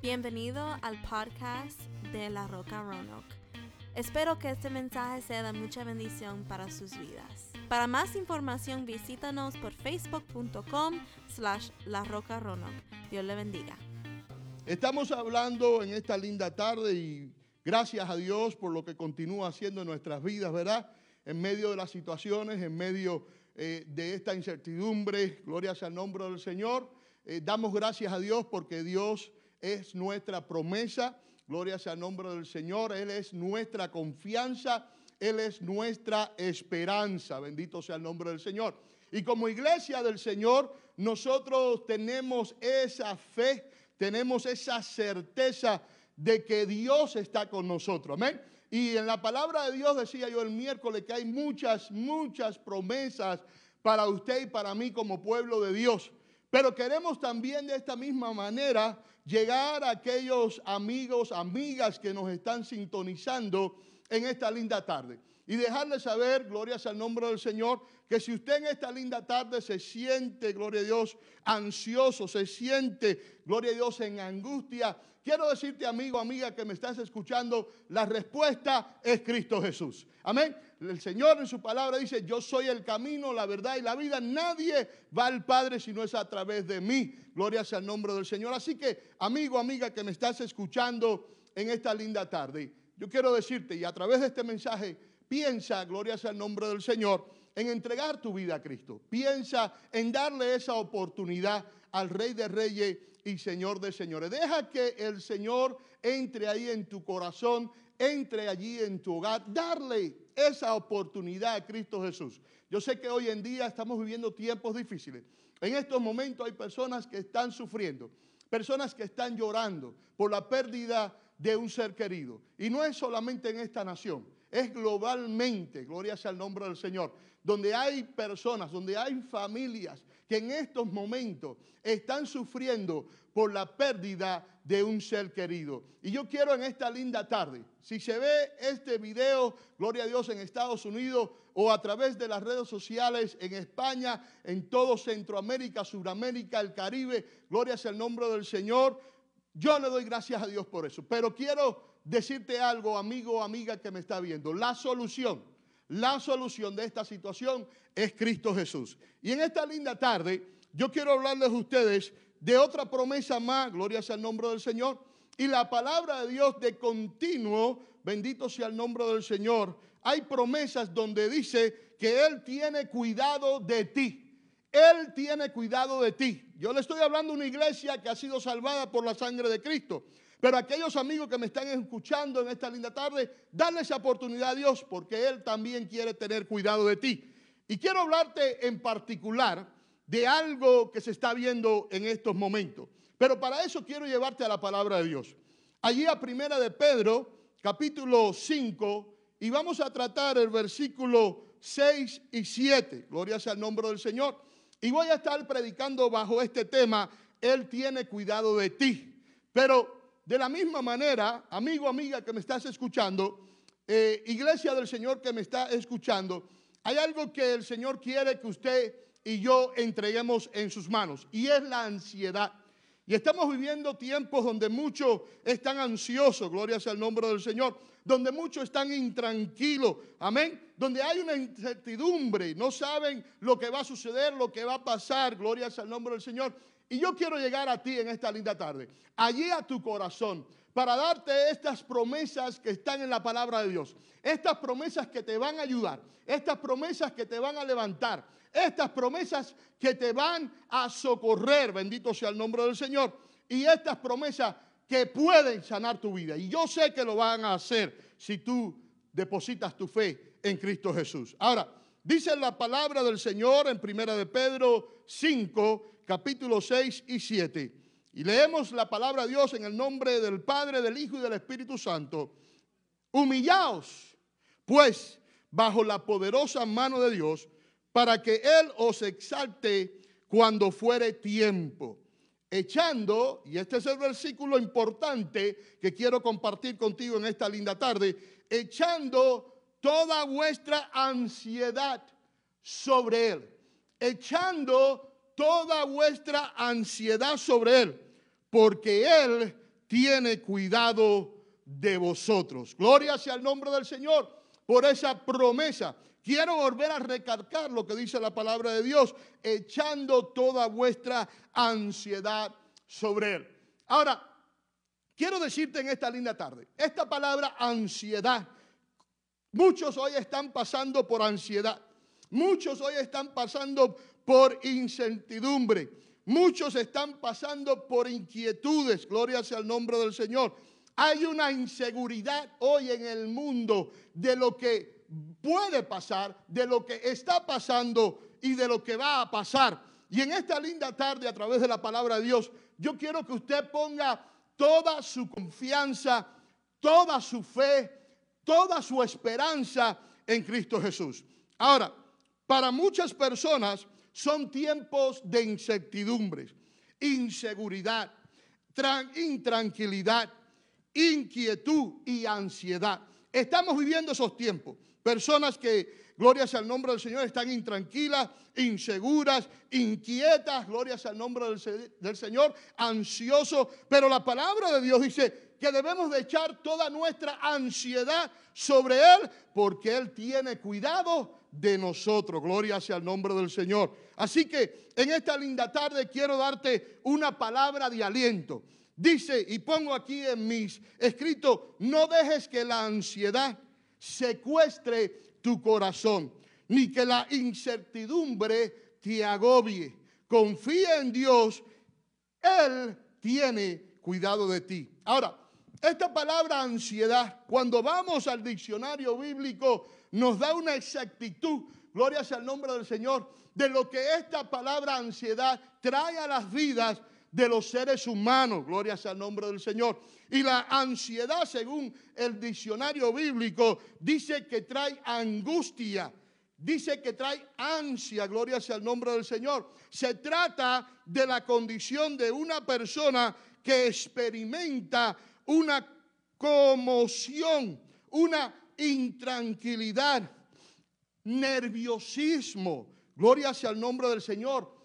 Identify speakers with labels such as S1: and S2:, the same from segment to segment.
S1: Bienvenido al podcast de La Roca Roanoke. Espero que este mensaje sea de mucha bendición para sus vidas. Para más información visítanos por facebook.com slash La Roca Roanoke. Dios le bendiga.
S2: Estamos hablando en esta linda tarde y gracias a Dios por lo que continúa haciendo en nuestras vidas, ¿verdad? En medio de las situaciones, en medio eh, de esta incertidumbre, gloria sea el nombre del Señor. Eh, damos gracias a Dios porque Dios es nuestra promesa. Gloria sea el nombre del Señor. Él es nuestra confianza. Él es nuestra esperanza. Bendito sea el nombre del Señor. Y como iglesia del Señor, nosotros tenemos esa fe, tenemos esa certeza de que Dios está con nosotros. Amén. Y en la palabra de Dios decía yo el miércoles que hay muchas, muchas promesas para usted y para mí como pueblo de Dios. Pero queremos también de esta misma manera llegar a aquellos amigos, amigas que nos están sintonizando en esta linda tarde. Y dejarles saber, gloria sea el nombre del Señor, que si usted en esta linda tarde se siente, gloria a Dios, ansioso, se siente, gloria a Dios, en angustia, quiero decirte, amigo, amiga, que me estás escuchando, la respuesta es Cristo Jesús. Amén. El Señor en su palabra dice, yo soy el camino, la verdad y la vida. Nadie va al Padre si no es a través de mí. Gloria sea el nombre del Señor. Así que, amigo, amiga, que me estás escuchando en esta linda tarde, yo quiero decirte, y a través de este mensaje, piensa, gloria sea el nombre del Señor, en entregar tu vida a Cristo. Piensa en darle esa oportunidad al Rey de Reyes y Señor de Señores. Deja que el Señor entre ahí en tu corazón, entre allí en tu hogar, darle esa oportunidad a Cristo Jesús. Yo sé que hoy en día estamos viviendo tiempos difíciles. En estos momentos hay personas que están sufriendo, personas que están llorando por la pérdida de un ser querido. Y no es solamente en esta nación, es globalmente, gloria sea el nombre del Señor, donde hay personas, donde hay familias que en estos momentos están sufriendo por la pérdida de un ser querido. Y yo quiero en esta linda tarde, si se ve este video, gloria a Dios, en Estados Unidos o a través de las redes sociales en España, en todo Centroamérica, Sudamérica, el Caribe, gloria sea el nombre del Señor, yo le doy gracias a Dios por eso. Pero quiero decirte algo, amigo o amiga que me está viendo. La solución, la solución de esta situación es Cristo Jesús. Y en esta linda tarde, yo quiero hablarles a ustedes de otra promesa más, gloria sea el nombre del Señor, y la palabra de Dios de continuo, bendito sea el nombre del Señor. Hay promesas donde dice que Él tiene cuidado de ti. Él tiene cuidado de ti. Yo le estoy hablando de una iglesia que ha sido salvada por la sangre de Cristo. Pero aquellos amigos que me están escuchando en esta linda tarde, dale esa oportunidad a Dios porque Él también quiere tener cuidado de ti. Y quiero hablarte en particular de algo que se está viendo en estos momentos. Pero para eso quiero llevarte a la palabra de Dios. Allí a primera de Pedro, capítulo 5, y vamos a tratar el versículo 6 y 7. Gloria sea el nombre del Señor. Y voy a estar predicando bajo este tema, Él tiene cuidado de ti. Pero de la misma manera, amigo, amiga que me estás escuchando, eh, iglesia del Señor que me está escuchando, hay algo que el Señor quiere que usted y yo entreguemos en sus manos, y es la ansiedad. Y estamos viviendo tiempos donde muchos están ansiosos, gloria sea el nombre del Señor, donde muchos están intranquilos, amén, donde hay una incertidumbre, no saben lo que va a suceder, lo que va a pasar, gloria el nombre del Señor. Y yo quiero llegar a ti en esta linda tarde, allí a tu corazón, para darte estas promesas que están en la palabra de Dios. Estas promesas que te van a ayudar, estas promesas que te van a levantar, estas promesas que te van a socorrer, bendito sea el nombre del Señor, y estas promesas que pueden sanar tu vida. Y yo sé que lo van a hacer si tú depositas tu fe en Cristo Jesús. Ahora, dice la palabra del Señor en Primera de Pedro 5, capítulo 6 y 7. Y leemos la palabra de Dios en el nombre del Padre, del Hijo y del Espíritu Santo. Humillaos, pues, bajo la poderosa mano de Dios, para que Él os exalte cuando fuere tiempo. Echando, y este es el versículo importante que quiero compartir contigo en esta linda tarde, echando toda vuestra ansiedad sobre Él. Echando toda vuestra ansiedad sobre Él, porque Él tiene cuidado de vosotros. Gloria sea el nombre del Señor por esa promesa. Quiero volver a recalcar lo que dice la palabra de Dios, echando toda vuestra ansiedad sobre Él. Ahora, quiero decirte en esta linda tarde, esta palabra ansiedad, muchos hoy están pasando por ansiedad, muchos hoy están pasando por incertidumbre, muchos están pasando por inquietudes, gloria sea el nombre del Señor. Hay una inseguridad hoy en el mundo de lo que puede pasar, de lo que está pasando y de lo que va a pasar. Y en esta linda tarde, a través de la palabra de Dios, yo quiero que usted ponga toda su confianza, toda su fe, toda su esperanza en Cristo Jesús. Ahora, para muchas personas son tiempos de incertidumbres, inseguridad, intranquilidad, inquietud y ansiedad. Estamos viviendo esos tiempos. Personas que, gloria sea el nombre del Señor, están intranquilas, inseguras, inquietas, gloria sea el nombre del, Señor, ansiosos. Pero la palabra de Dios dice que debemos de echar toda nuestra ansiedad sobre Él porque Él tiene cuidado de nosotros. Gloria sea el nombre del Señor. Así que en esta linda tarde quiero darte una palabra de aliento. Dice, y pongo aquí en mis escritos, no dejes que la ansiedad secuestre tu corazón, ni que la incertidumbre te agobie. Confía en Dios, Él tiene cuidado de ti. Ahora, esta palabra ansiedad, cuando vamos al diccionario bíblico, nos da una exactitud, gloria sea el nombre del Señor, de lo que esta palabra ansiedad trae a las vidas de los seres humanos. Gloria sea el nombre del Señor. Y la ansiedad, según el diccionario bíblico, dice que trae angustia. Dice que trae ansia, gloria sea el nombre del Señor. Se trata de la condición de una persona que experimenta una conmoción, una intranquilidad, nerviosismo. Gloria sea el nombre del Señor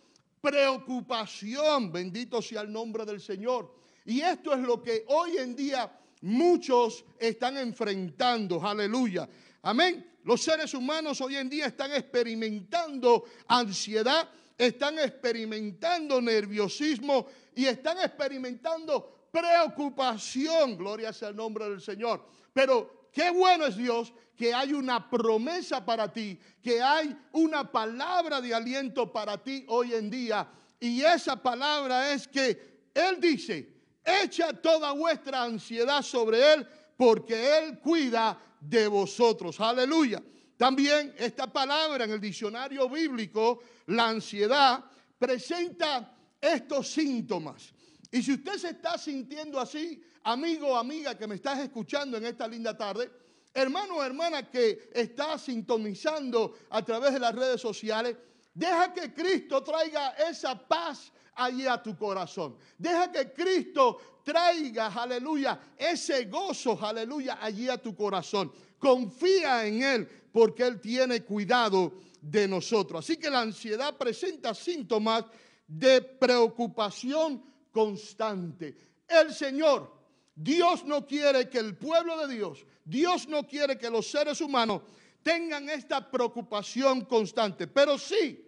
S2: preocupación, bendito sea el nombre del Señor. Y esto es lo que hoy en día muchos están enfrentando, aleluya. Amén. Los seres humanos hoy en día están experimentando ansiedad, están experimentando nerviosismo y están experimentando preocupación, gloria sea el nombre del Señor. Pero Qué bueno es Dios que hay una promesa para ti, que hay una palabra de aliento para ti hoy en día. Y esa palabra es que Él dice, echa toda vuestra ansiedad sobre Él, porque Él cuida de vosotros. Aleluya. También esta palabra en el diccionario bíblico, la ansiedad, presenta estos síntomas. Y si usted se está sintiendo así, amigo o amiga que me estás escuchando en esta linda tarde, hermano o hermana que está sintonizando a través de las redes sociales, deja que Cristo traiga esa paz allí a tu corazón. Deja que Cristo traiga, aleluya, ese gozo, aleluya, allí a tu corazón. Confía en Él porque Él tiene cuidado de nosotros. Así que la ansiedad presenta síntomas de preocupación constante. El Señor, Dios no quiere que el pueblo de Dios, Dios no quiere que los seres humanos tengan esta preocupación constante, pero sí,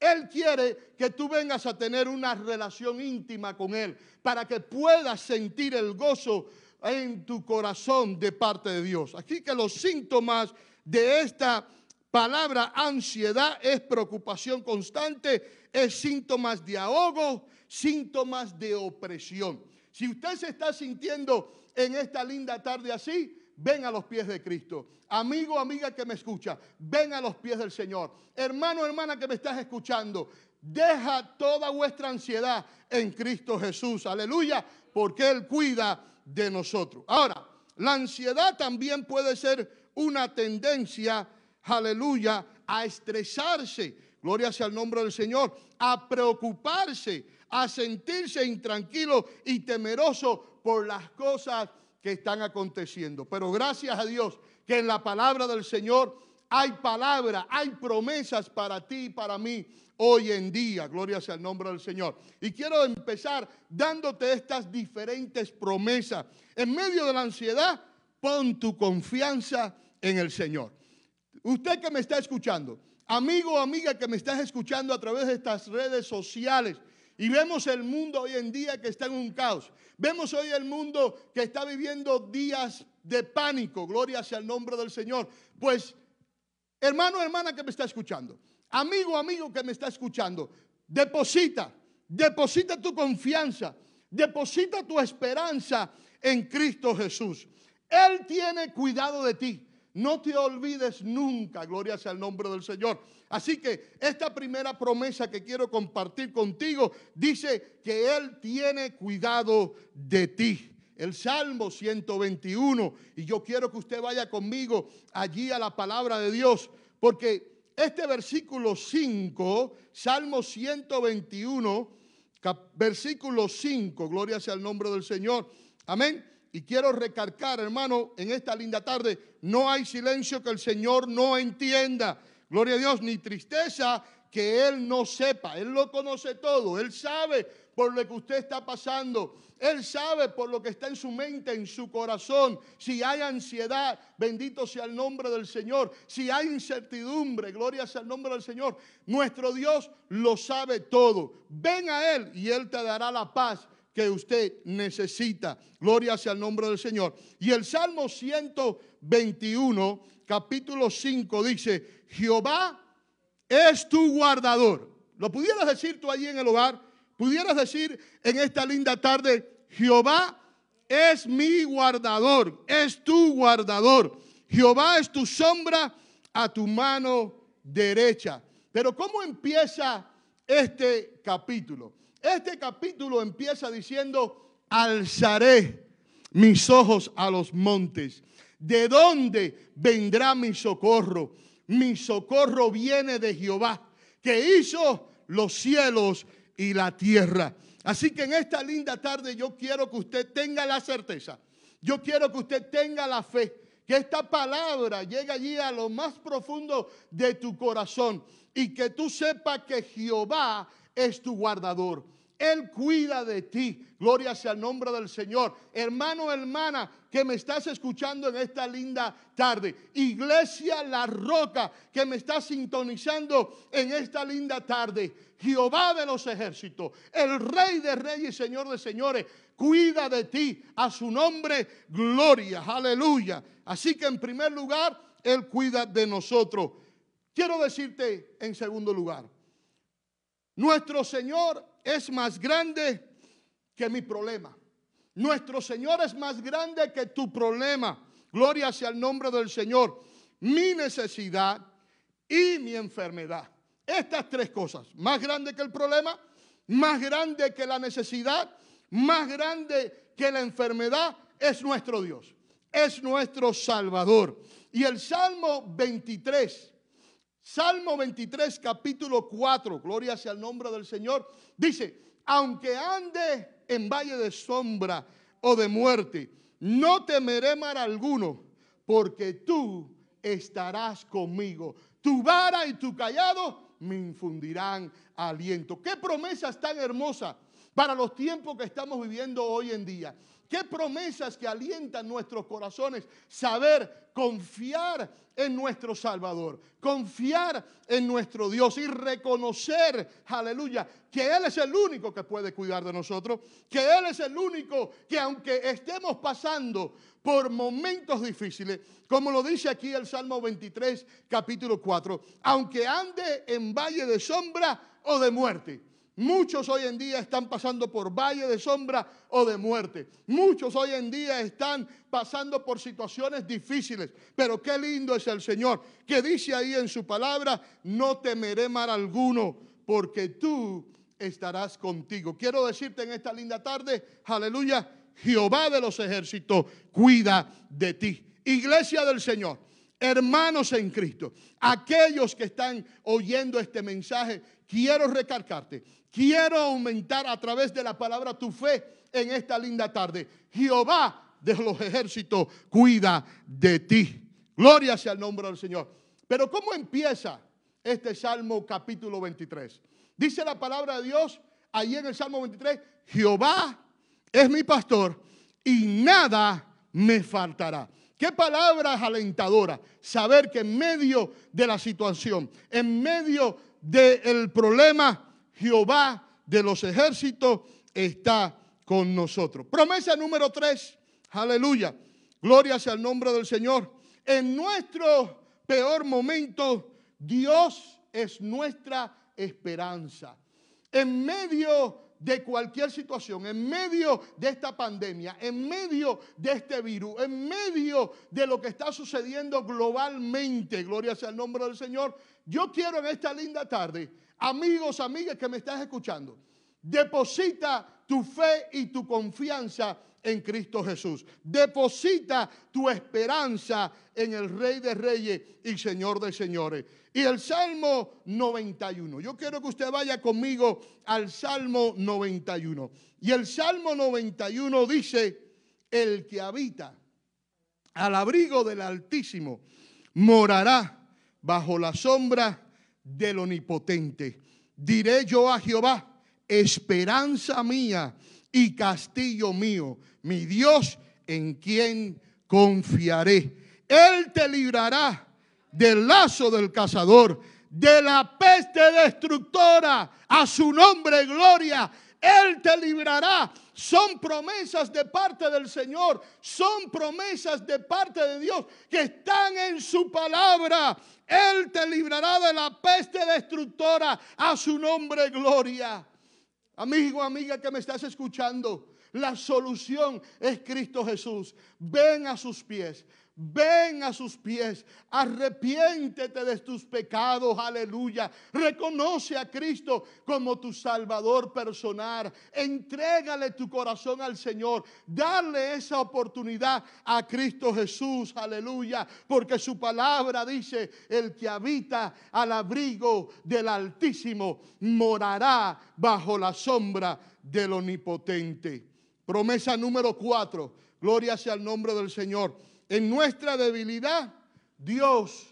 S2: Él quiere que tú vengas a tener una relación íntima con Él para que puedas sentir el gozo en tu corazón de parte de Dios. Así que los síntomas de esta palabra ansiedad es preocupación constante, es síntomas de ahogo, síntomas de opresión. Si usted se está sintiendo en esta linda tarde así, ven a los pies de Cristo. Amigo, amiga que me escucha, ven a los pies del Señor. Hermano, hermana que me estás escuchando, deja toda vuestra ansiedad en Cristo Jesús. Aleluya, porque Él cuida de nosotros. Ahora, la ansiedad también puede ser una tendencia, aleluya, a estresarse. Gloria sea el nombre del Señor, a preocuparse, a sentirse intranquilo y temeroso por las cosas que están aconteciendo. Pero gracias a Dios que en la palabra del Señor hay palabra, hay promesas para ti y para mí hoy en día. Gloria sea el nombre del Señor. Y quiero empezar dándote estas diferentes promesas. En medio de la ansiedad, pon tu confianza en el Señor. Usted que me está escuchando, amigo o amiga que me estás escuchando a través de estas redes sociales, y vemos el mundo hoy en día que está en un caos. Vemos hoy el mundo que está viviendo días de pánico. Gloria sea el nombre del Señor. Pues, hermano, hermana que me está escuchando, amigo, amigo que me está escuchando, deposita, deposita tu confianza, deposita tu esperanza en Cristo Jesús. Él tiene cuidado de ti. No te olvides nunca, gloria sea el nombre del Señor. Así que esta primera promesa que quiero compartir contigo dice que Él tiene cuidado de ti. El Salmo 121, y yo quiero que usted vaya conmigo allí a la palabra de Dios, porque este versículo 5, Salmo 121, versículo 5, gloria sea el nombre del Señor. Amén. Y quiero recargar, hermano, en esta linda tarde, no hay silencio que el Señor no entienda. Gloria a Dios, ni tristeza que Él no sepa. Él lo conoce todo. Él sabe por lo que usted está pasando. Él sabe por lo que está en su mente, en su corazón. Si hay ansiedad, bendito sea el nombre del Señor. Si hay incertidumbre, gloria sea el nombre del Señor. Nuestro Dios lo sabe todo. Ven a Él y Él te dará la paz que usted necesita. Gloria sea el nombre del Señor. Y el Salmo 121, capítulo 5 dice, Jehová es tu guardador. ¿Lo pudieras decir tú allí en el hogar? ¿Pudieras decir en esta linda tarde, Jehová es mi guardador, es tu guardador. Jehová es tu sombra a tu mano derecha. Pero ¿cómo empieza este capítulo? Este capítulo empieza diciendo, alzaré mis ojos a los montes. ¿De dónde vendrá mi socorro? Mi socorro viene de Jehová, que hizo los cielos y la tierra. Así que en esta linda tarde yo quiero que usted tenga la certeza, yo quiero que usted tenga la fe, que esta palabra llegue allí a lo más profundo de tu corazón y que tú sepas que Jehová es tu guardador. Él cuida de ti. Gloria sea el nombre del Señor. Hermano, hermana, que me estás escuchando en esta linda tarde. Iglesia La Roca, que me está sintonizando en esta linda tarde. Jehová de los ejércitos, el Rey de Reyes Señor de Señores, cuida de ti. A su nombre, gloria. Aleluya. Así que en primer lugar, Él cuida de nosotros. Quiero decirte en segundo lugar, nuestro Señor es más grande que mi problema. Nuestro Señor es más grande que tu problema. Gloria sea el nombre del Señor. Mi necesidad y mi enfermedad. Estas tres cosas. Más grande que el problema, más grande que la necesidad, más grande que la enfermedad, es nuestro Dios. Es nuestro Salvador. Y el Salmo 23 Salmo 23, capítulo 4, gloria sea el nombre del Señor, dice, aunque ande en valle de sombra o de muerte, no temeré mal alguno, porque tú estarás conmigo. Tu vara y tu callado me infundirán aliento. Qué promesas tan hermosas para los tiempos que estamos viviendo hoy en día. Qué promesas que alientan nuestros corazones. Saber confiar en nuestro Salvador, confiar en nuestro Dios y reconocer, aleluya, que Él es el único que puede cuidar de nosotros, que Él es el único que aunque estemos pasando por momentos difíciles, como lo dice aquí el Salmo 23, capítulo 4, aunque ande en valle de sombra o de muerte, Muchos hoy en día están pasando por valle de sombra o de muerte. Muchos hoy en día están pasando por situaciones difíciles. Pero qué lindo es el Señor, que dice ahí en su palabra, no temeré mal alguno, porque tú estarás contigo. Quiero decirte en esta linda tarde, aleluya, Jehová de los ejércitos cuida de ti. Iglesia del Señor, hermanos en Cristo, aquellos que están oyendo este mensaje, quiero recalcarte Quiero aumentar a través de la palabra tu fe en esta linda tarde. Jehová de los ejércitos cuida de ti. Gloria sea el nombre del Señor. Pero ¿cómo empieza este Salmo capítulo 23? Dice la palabra de Dios ahí en el Salmo 23, Jehová es mi pastor y nada me faltará. Qué palabras alentadoras. Saber que en medio de la situación, en medio del problema, Jehová de los ejércitos está con nosotros. Promesa número tres. Aleluya. Gloria sea el nombre del Señor. En nuestro peor momento, Dios es nuestra esperanza. En medio de cualquier situación, en medio de esta pandemia, en medio de este virus, en medio de lo que está sucediendo globalmente, gloria sea el nombre del Señor, yo quiero en esta linda tarde, amigos, amigas que me estás escuchando, deposita tu fe y tu confianza en Cristo Jesús. Deposita tu esperanza en el Rey de Reyes y Señor de Señores. Y el Salmo 91. Yo quiero que usted vaya conmigo al Salmo 91. Y el Salmo 91 dice, el que habita al abrigo del Altísimo morará bajo la sombra del Omnipotente. Diré yo a Jehová, esperanza mía y castillo mío, mi Dios en quien confiaré. Él te librará del lazo del cazador, de la peste destructora, a su nombre gloria. Él te librará. Son promesas de parte del Señor, son promesas de parte de Dios que están en su palabra. Él te librará de la peste destructora, a su nombre gloria. Amigo, amiga que me estás escuchando, la solución es Cristo Jesús. Ven a sus pies. Ven a sus pies, arrepiéntete de tus pecados, aleluya. Reconoce a Cristo como tu Salvador personal. Entrégale tu corazón al Señor. Dale esa oportunidad a Cristo Jesús, aleluya. Porque su palabra dice, el que habita al abrigo del Altísimo morará bajo la sombra del Omnipotente. Promesa número cuatro. Gloria sea el nombre del Señor en nuestra debilidad, Dios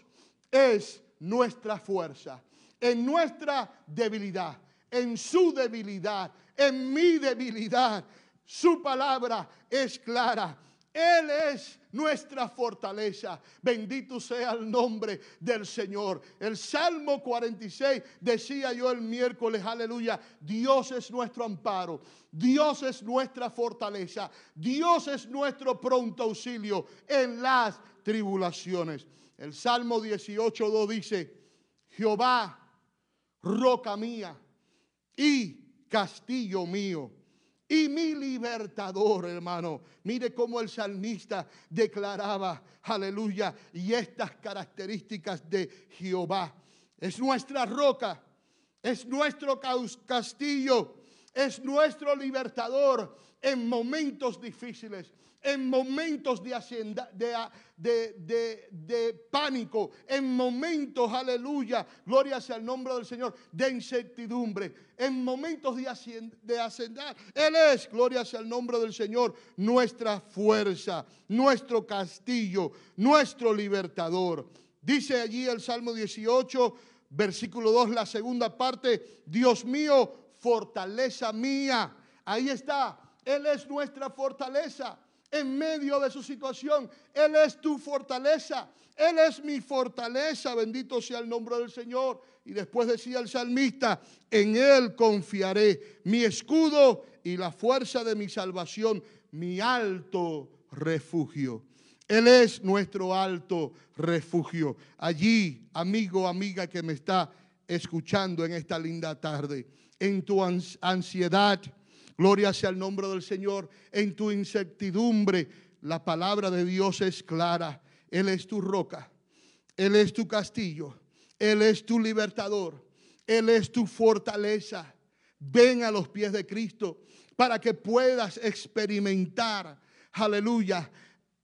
S2: es nuestra fuerza. En nuestra debilidad, en su debilidad, en mi debilidad, su palabra es clara. Él es nuestra fortaleza. Bendito sea el nombre del Señor. El Salmo 46 decía yo el miércoles, aleluya, Dios es nuestro amparo, Dios es nuestra fortaleza, Dios es nuestro pronto auxilio en las tribulaciones. El Salmo 18.2 dice, Jehová, roca mía y castillo mío y mi libertador, hermano. Mire cómo el salmista declaraba, aleluya, y estas características de Jehová. Es nuestra roca, es nuestro castillo, es nuestro libertador en momentos difíciles en momentos de, pánico, en momentos, aleluya, gloria sea el nombre del Señor, de incertidumbre, en momentos de, de ascender. Él es, gloria sea el nombre del Señor, nuestra fuerza, nuestro castillo, nuestro libertador. Dice allí el Salmo 18, versículo 2, la segunda parte, Dios mío, fortaleza mía. Ahí está, Él es nuestra fortaleza en medio de su situación. Él es tu fortaleza. Él es mi fortaleza. Bendito sea el nombre del Señor. Y después decía el salmista, en Él confiaré, mi escudo y la fuerza de mi salvación, mi alto refugio. Él es nuestro alto refugio. Allí, amigo, amiga que me está escuchando en esta linda tarde, en tu ansiedad, Gloria sea el nombre del Señor. En tu incertidumbre, la palabra de Dios es clara. Él es tu roca. Él es tu castillo. Él es tu libertador. Él es tu fortaleza. Ven a los pies de Cristo para que puedas experimentar, aleluya,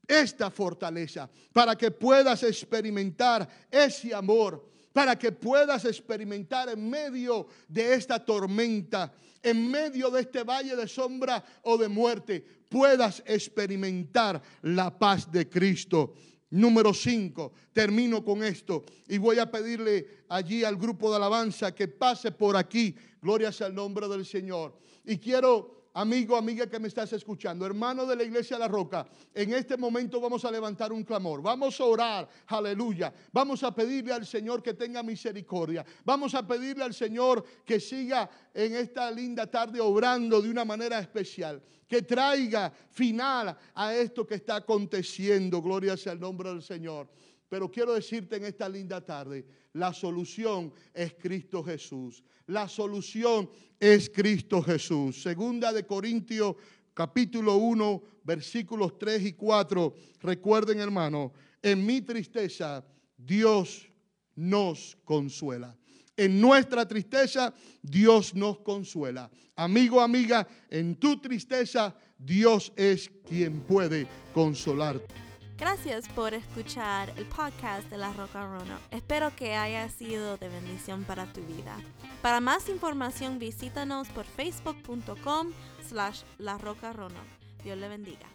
S2: esta fortaleza, para que puedas experimentar ese amor, para que puedas experimentar en medio de esta tormenta en medio de este valle de sombra o de muerte, puedas experimentar la paz de Cristo. Número 5, termino con esto y voy a pedirle allí al grupo de alabanza que pase por aquí. Gloria sea el nombre del Señor. Y quiero amigo, amiga que me estás escuchando, hermano de la iglesia la roca, en este momento vamos a levantar un clamor, vamos a orar, aleluya, vamos a pedirle al Señor que tenga misericordia, vamos a pedirle al Señor que siga en esta linda tarde obrando de una manera especial, que traiga final a esto que está aconteciendo, gloria sea el nombre del Señor. Pero quiero decirte en esta linda tarde, la solución es Cristo Jesús. La solución es Cristo Jesús. Segunda de Corintios capítulo 1, versículos 3 y 4. Recuerden, hermano, en mi tristeza Dios nos consuela. En nuestra tristeza Dios nos consuela. Amigo, amiga, en tu tristeza Dios es quien puede consolarte.
S1: Gracias por escuchar el podcast de La Roca Rono. Espero que haya sido de bendición para tu vida. Para más información visítanos por facebook.com slash La Roca Rono. Dios le bendiga.